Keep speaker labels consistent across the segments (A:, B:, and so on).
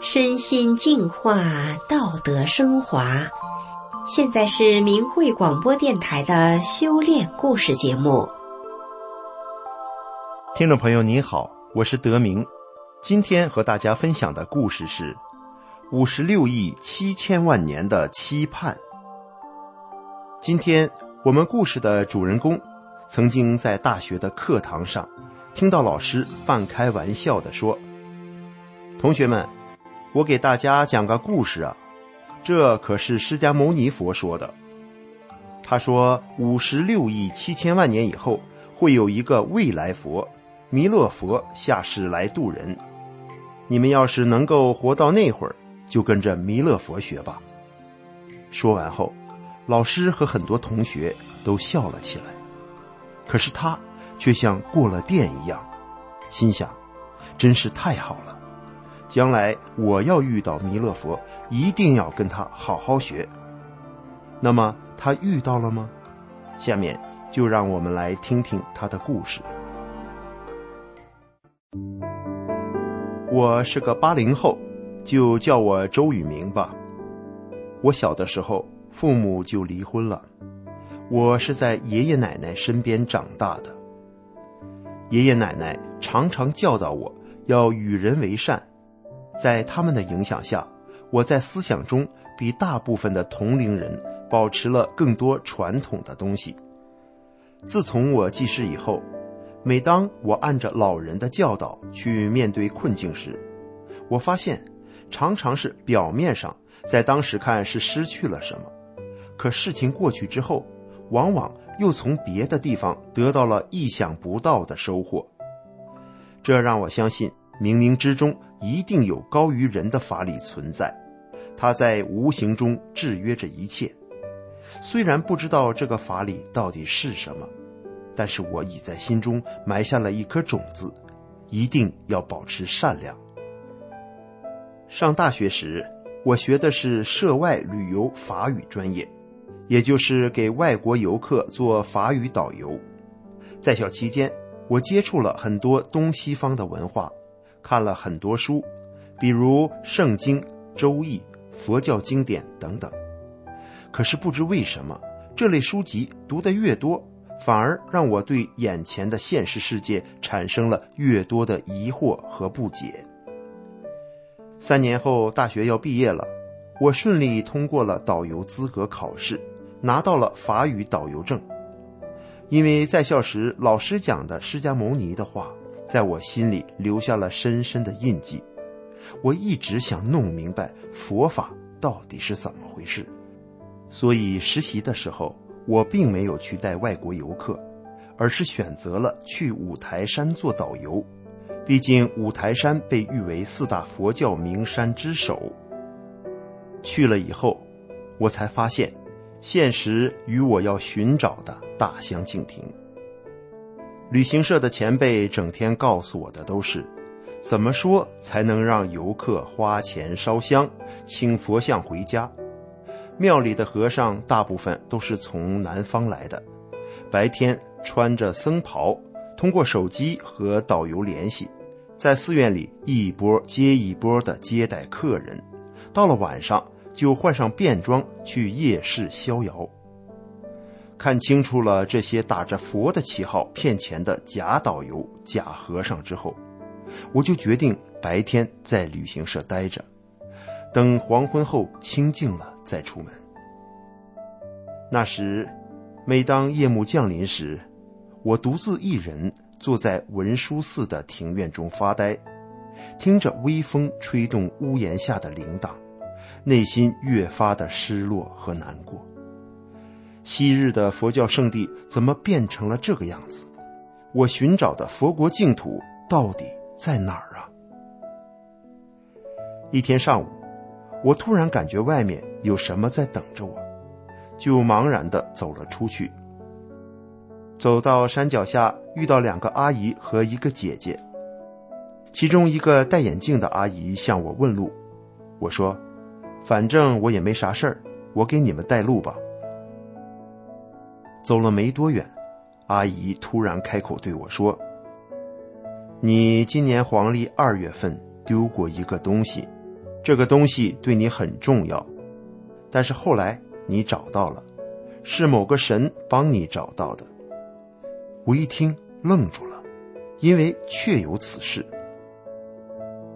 A: 身心净化，道德升华。现在是明慧广播电台的修炼故事节目。
B: 听众朋友，你好，我是德明。今天和大家分享的故事是五十六亿七千万年的期盼。今天我们故事的主人公曾经在大学的课堂上听到老师半开玩笑的说：“同学们。”我给大家讲个故事啊，这可是释迦牟尼佛说的。他说，五十六亿七千万年以后，会有一个未来佛，弥勒佛下世来度人。你们要是能够活到那会儿，就跟着弥勒佛学吧。说完后，老师和很多同学都笑了起来。可是他却像过了电一样，心想，真是太好了。将来我要遇到弥勒佛，一定要跟他好好学。那么他遇到了吗？下面就让我们来听听他的故事。我是个八零后，就叫我周宇明吧。我小的时候父母就离婚了，我是在爷爷奶奶身边长大的。爷爷奶奶常常教导我要与人为善。在他们的影响下，我在思想中比大部分的同龄人保持了更多传统的东西。自从我记事以后，每当我按着老人的教导去面对困境时，我发现常常是表面上在当时看是失去了什么，可事情过去之后，往往又从别的地方得到了意想不到的收获。这让我相信。冥冥之中一定有高于人的法理存在，它在无形中制约着一切。虽然不知道这个法理到底是什么，但是我已在心中埋下了一颗种子，一定要保持善良。上大学时，我学的是涉外旅游法语专业，也就是给外国游客做法语导游。在校期间，我接触了很多东西方的文化。看了很多书，比如《圣经》《周易》佛教经典等等。可是不知为什么，这类书籍读得越多，反而让我对眼前的现实世界产生了越多的疑惑和不解。三年后，大学要毕业了，我顺利通过了导游资格考试，拿到了法语导游证。因为在校时老师讲的释迦牟尼的话。在我心里留下了深深的印记。我一直想弄明白佛法到底是怎么回事，所以实习的时候我并没有去带外国游客，而是选择了去五台山做导游。毕竟五台山被誉为四大佛教名山之首。去了以后，我才发现，现实与我要寻找的大相径庭。旅行社的前辈整天告诉我的都是，怎么说才能让游客花钱烧香、请佛像回家？庙里的和尚大部分都是从南方来的，白天穿着僧袍，通过手机和导游联系，在寺院里一波接一波的接待客人，到了晚上就换上便装去夜市逍遥。看清楚了这些打着佛的旗号骗钱的假导游、假和尚之后，我就决定白天在旅行社待着，等黄昏后清静了再出门。那时，每当夜幕降临时，我独自一人坐在文殊寺的庭院中发呆，听着微风吹动屋檐下的铃铛，内心越发的失落和难过。昔日的佛教圣地怎么变成了这个样子？我寻找的佛国净土到底在哪儿啊？一天上午，我突然感觉外面有什么在等着我，就茫然的走了出去。走到山脚下，遇到两个阿姨和一个姐姐，其中一个戴眼镜的阿姨向我问路，我说：“反正我也没啥事儿，我给你们带路吧。”走了没多远，阿姨突然开口对我说：“你今年黄历二月份丢过一个东西，这个东西对你很重要，但是后来你找到了，是某个神帮你找到的。”我一听愣住了，因为确有此事。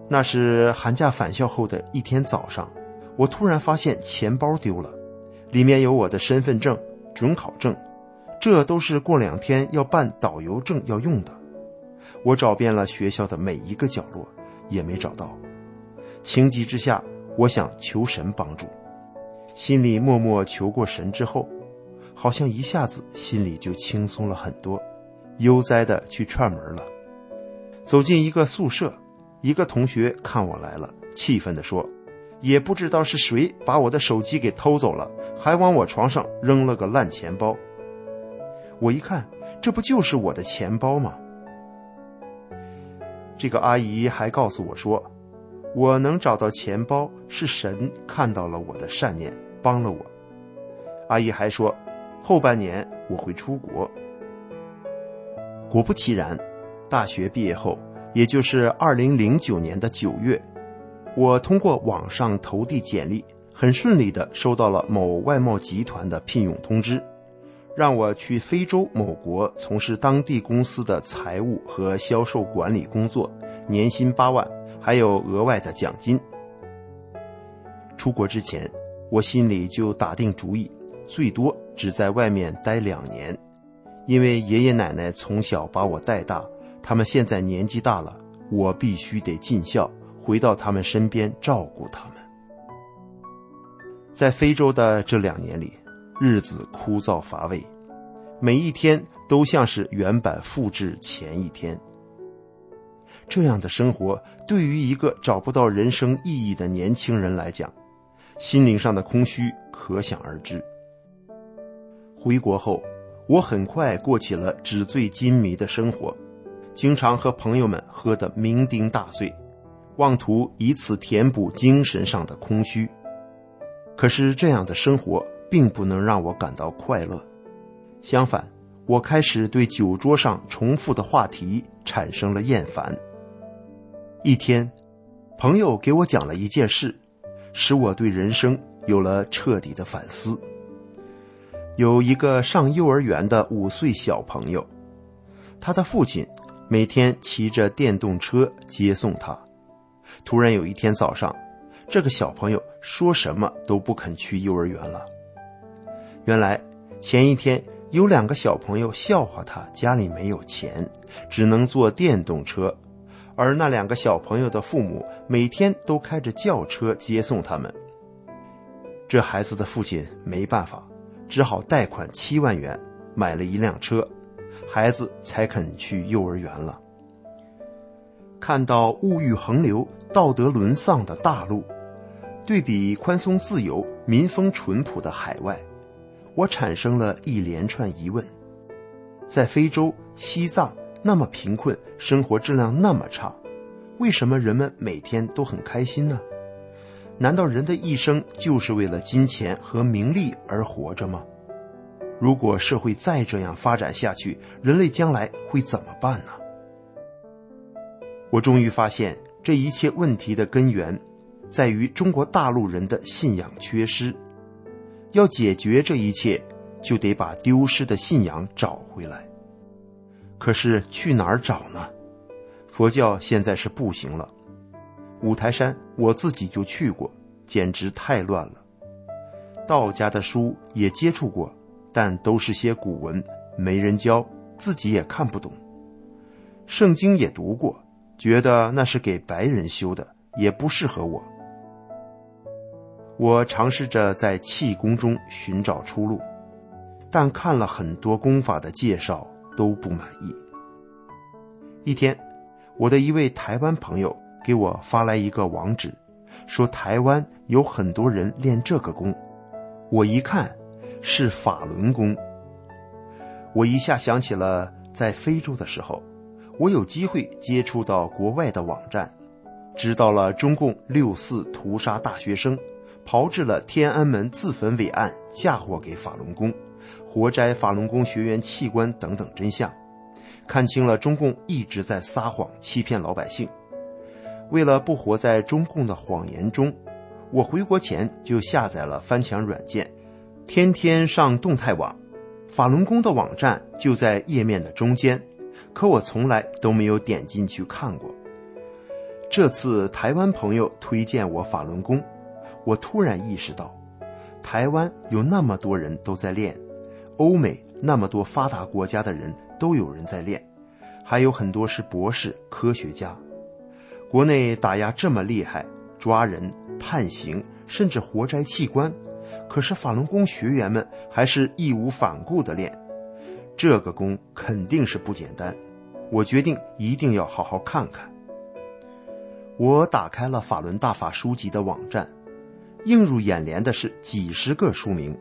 B: 那是寒假返校后的一天早上，我突然发现钱包丢了，里面有我的身份证、准考证，这都是过两天要办导游证要用的。我找遍了学校的每一个角落，也没找到。情急之下，我想求神帮助，心里默默求过神之后，好像一下子心里就轻松了很多，悠哉的去串门了。走进一个宿舍。一个同学看我来了，气愤地说：“也不知道是谁把我的手机给偷走了，还往我床上扔了个烂钱包。”我一看，这不就是我的钱包吗？这个阿姨还告诉我说：“我能找到钱包，是神看到了我的善念，帮了我。”阿姨还说：“后半年我会出国。”果不其然，大学毕业后。也就是二零零九年的九月，我通过网上投递简历，很顺利的收到了某外贸集团的聘用通知，让我去非洲某国从事当地公司的财务和销售管理工作，年薪八万，还有额外的奖金。出国之前，我心里就打定主意，最多只在外面待两年，因为爷爷奶奶从小把我带大。他们现在年纪大了，我必须得尽孝，回到他们身边照顾他们。在非洲的这两年里，日子枯燥乏味，每一天都像是原版复制前一天。这样的生活对于一个找不到人生意义的年轻人来讲，心灵上的空虚可想而知。回国后，我很快过起了纸醉金迷的生活。经常和朋友们喝得酩酊大醉，妄图以此填补精神上的空虚。可是这样的生活并不能让我感到快乐，相反，我开始对酒桌上重复的话题产生了厌烦。一天，朋友给我讲了一件事，使我对人生有了彻底的反思。有一个上幼儿园的五岁小朋友，他的父亲。每天骑着电动车接送他。突然有一天早上，这个小朋友说什么都不肯去幼儿园了。原来前一天有两个小朋友笑话他家里没有钱，只能坐电动车，而那两个小朋友的父母每天都开着轿车接送他们。这孩子的父亲没办法，只好贷款七万元买了一辆车。孩子才肯去幼儿园了。看到物欲横流、道德沦丧的大陆，对比宽松自由、民风淳朴的海外，我产生了一连串疑问：在非洲、西藏那么贫困，生活质量那么差，为什么人们每天都很开心呢？难道人的一生就是为了金钱和名利而活着吗？如果社会再这样发展下去，人类将来会怎么办呢？我终于发现，这一切问题的根源，在于中国大陆人的信仰缺失。要解决这一切，就得把丢失的信仰找回来。可是去哪儿找呢？佛教现在是不行了。五台山我自己就去过，简直太乱了。道家的书也接触过。但都是些古文，没人教，自己也看不懂。圣经也读过，觉得那是给白人修的，也不适合我。我尝试着在气功中寻找出路，但看了很多功法的介绍都不满意。一天，我的一位台湾朋友给我发来一个网址，说台湾有很多人练这个功。我一看。是法轮功。我一下想起了在非洲的时候，我有机会接触到国外的网站，知道了中共六四屠杀大学生，炮制了天安门自焚伪案，嫁祸给法轮功，活摘法轮功学员器官等等真相。看清了中共一直在撒谎欺骗老百姓。为了不活在中共的谎言中，我回国前就下载了翻墙软件，天天上动态网。法轮功的网站就在页面的中间，可我从来都没有点进去看过。这次台湾朋友推荐我法轮功，我突然意识到，台湾有那么多人都在练，欧美那么多发达国家的人都有人在练，还有很多是博士、科学家。国内打压这么厉害，抓人、判刑，甚至活摘器官，可是法轮功学员们还是义无反顾地练，这个功肯定是不简单。我决定一定要好好看看。我打开了法轮大法书籍的网站，映入眼帘的是几十个书名。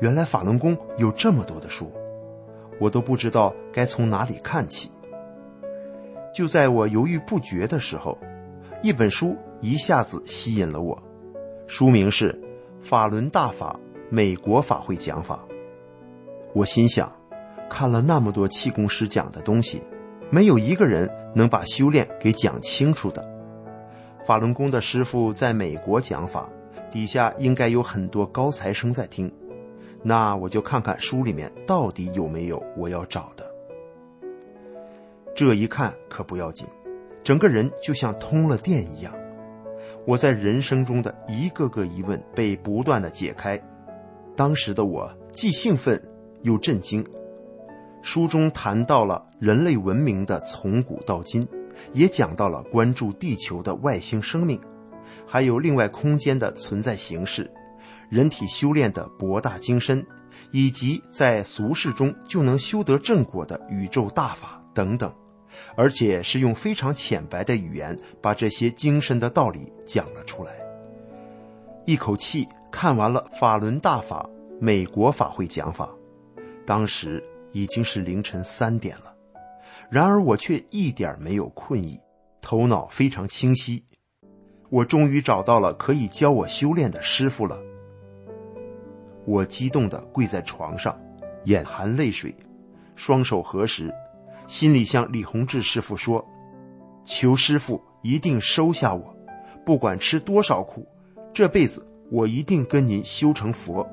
B: 原来法轮功有这么多的书，我都不知道该从哪里看起。就在我犹豫不决的时候，一本书一下子吸引了我，书名是《法轮大法美国法会讲法》。我心想，看了那么多气功师讲的东西，没有一个人能把修炼给讲清楚的。法轮功的师傅在美国讲法，底下应该有很多高材生在听。那我就看看书里面到底有没有我要找的。这一看可不要紧，整个人就像通了电一样。我在人生中的一个个疑问被不断的解开，当时的我既兴奋又震惊。书中谈到了人类文明的从古到今。也讲到了关注地球的外星生命，还有另外空间的存在形式，人体修炼的博大精深，以及在俗世中就能修得正果的宇宙大法等等，而且是用非常浅白的语言把这些精深的道理讲了出来。一口气看完了法轮大法美国法会讲法，当时已经是凌晨三点了。然而我却一点没有困意，头脑非常清晰。我终于找到了可以教我修炼的师傅了。我激动地跪在床上，眼含泪水，双手合十，心里向李洪志师傅说：“求师傅一定收下我，不管吃多少苦，这辈子我一定跟您修成佛。”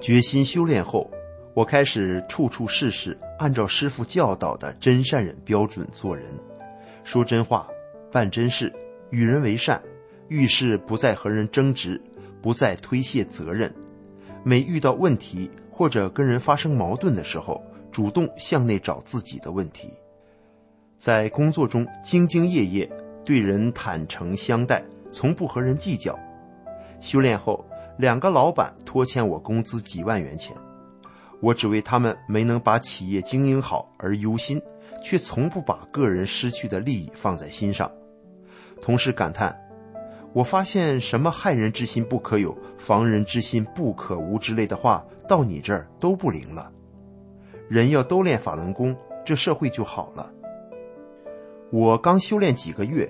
B: 决心修炼后，我开始处处试试。按照师傅教导的真善人标准做人，说真话，办真事，与人为善，遇事不再和人争执，不再推卸责任。每遇到问题或者跟人发生矛盾的时候，主动向内找自己的问题。在工作中兢兢业业，对人坦诚相待，从不和人计较。修炼后，两个老板拖欠我工资几万元钱。我只为他们没能把企业经营好而忧心，却从不把个人失去的利益放在心上。同时感叹：“我发现什么害人之心不可有，防人之心不可无之类的话，到你这儿都不灵了。人要都练法轮功，这社会就好了。”我刚修炼几个月，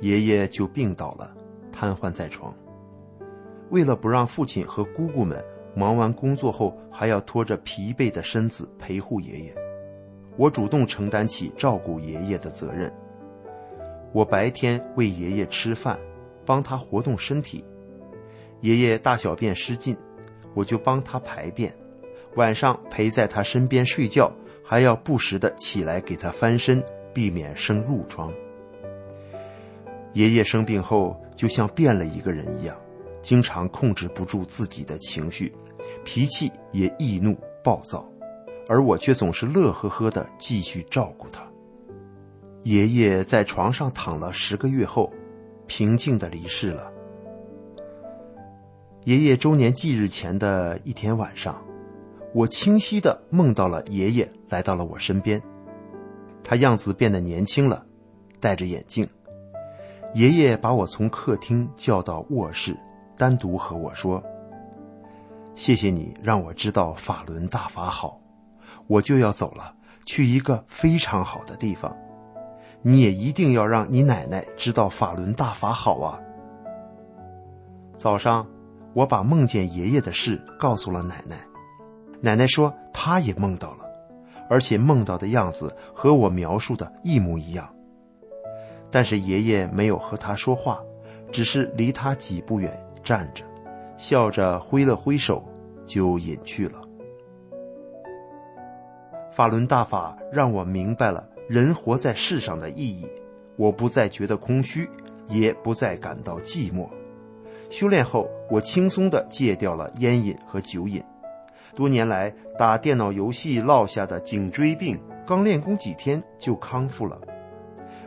B: 爷爷就病倒了，瘫痪在床。为了不让父亲和姑姑们，忙完工作后，还要拖着疲惫的身子陪护爷爷。我主动承担起照顾爷爷的责任。我白天喂爷爷吃饭，帮他活动身体。爷爷大小便失禁，我就帮他排便。晚上陪在他身边睡觉，还要不时的起来给他翻身，避免生褥疮。爷爷生病后，就像变了一个人一样，经常控制不住自己的情绪。脾气也易怒暴躁，而我却总是乐呵呵的继续照顾他。爷爷在床上躺了十个月后，平静的离世了。爷爷周年忌日前的一天晚上，我清晰的梦到了爷爷来到了我身边，他样子变得年轻了，戴着眼镜。爷爷把我从客厅叫到卧室，单独和我说。谢谢你让我知道法轮大法好，我就要走了，去一个非常好的地方。你也一定要让你奶奶知道法轮大法好啊。早上，我把梦见爷爷的事告诉了奶奶，奶奶说她也梦到了，而且梦到的样子和我描述的一模一样。但是爷爷没有和他说话，只是离他几步远站着，笑着挥了挥手，就隐去了。法轮大法让我明白了人活在世上的意义，我不再觉得空虚，也不再感到寂寞。修炼后，我轻松地戒掉了烟瘾和酒瘾。多年来打电脑游戏落下的颈椎病，刚练功几天就康复了。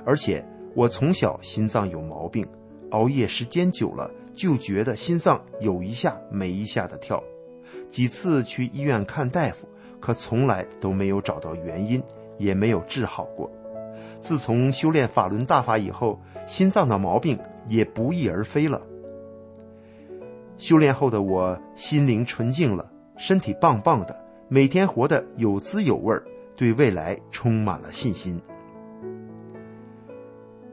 B: 而且我从小心脏有毛病，熬夜时间久了就觉得心脏有一下没一下的跳，几次去医院看大夫，可从来都没有找到原因，也没有治好过。自从修炼法轮大法以后，心脏的毛病也不翼而飞了。修炼后的我心灵纯净了，身体棒棒的，每天活得有滋有味儿，对未来充满了信心。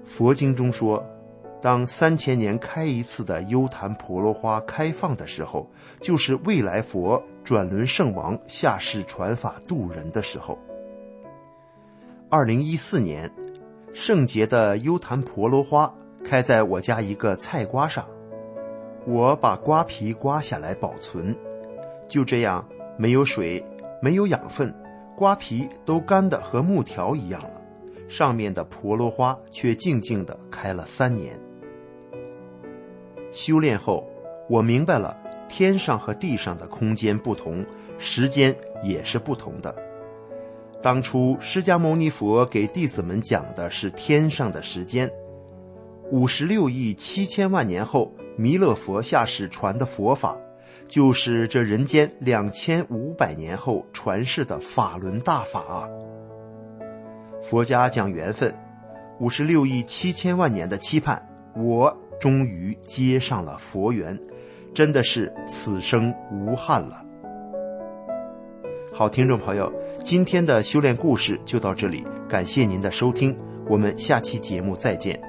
B: 佛经中说，当三千年开一次的优昙婆罗花开放的时候，就是未来佛转轮圣王下世传法度人的时候。二零一四年，圣洁的优昙婆罗花开在我家一个菜瓜上。我把瓜皮刮下来保存，就这样没有水，没有养分，瓜皮都干的和木条一样了。上面的婆罗花却静静的开了三年。修炼后，我明白了天上和地上的空间不同，时间也是不同的。当初释迦牟尼佛给弟子们讲的是天上的时间，五十六亿七千万年后。弥勒佛下世传的佛法，就是这人间两千五百年后传世的法轮大法啊！佛家讲缘分，五十六亿七千万年的期盼，我终于接上了佛缘，真的是此生无憾了。好，听众朋友，今天的修炼故事就到这里，感谢您的收听，我们下期节目再见。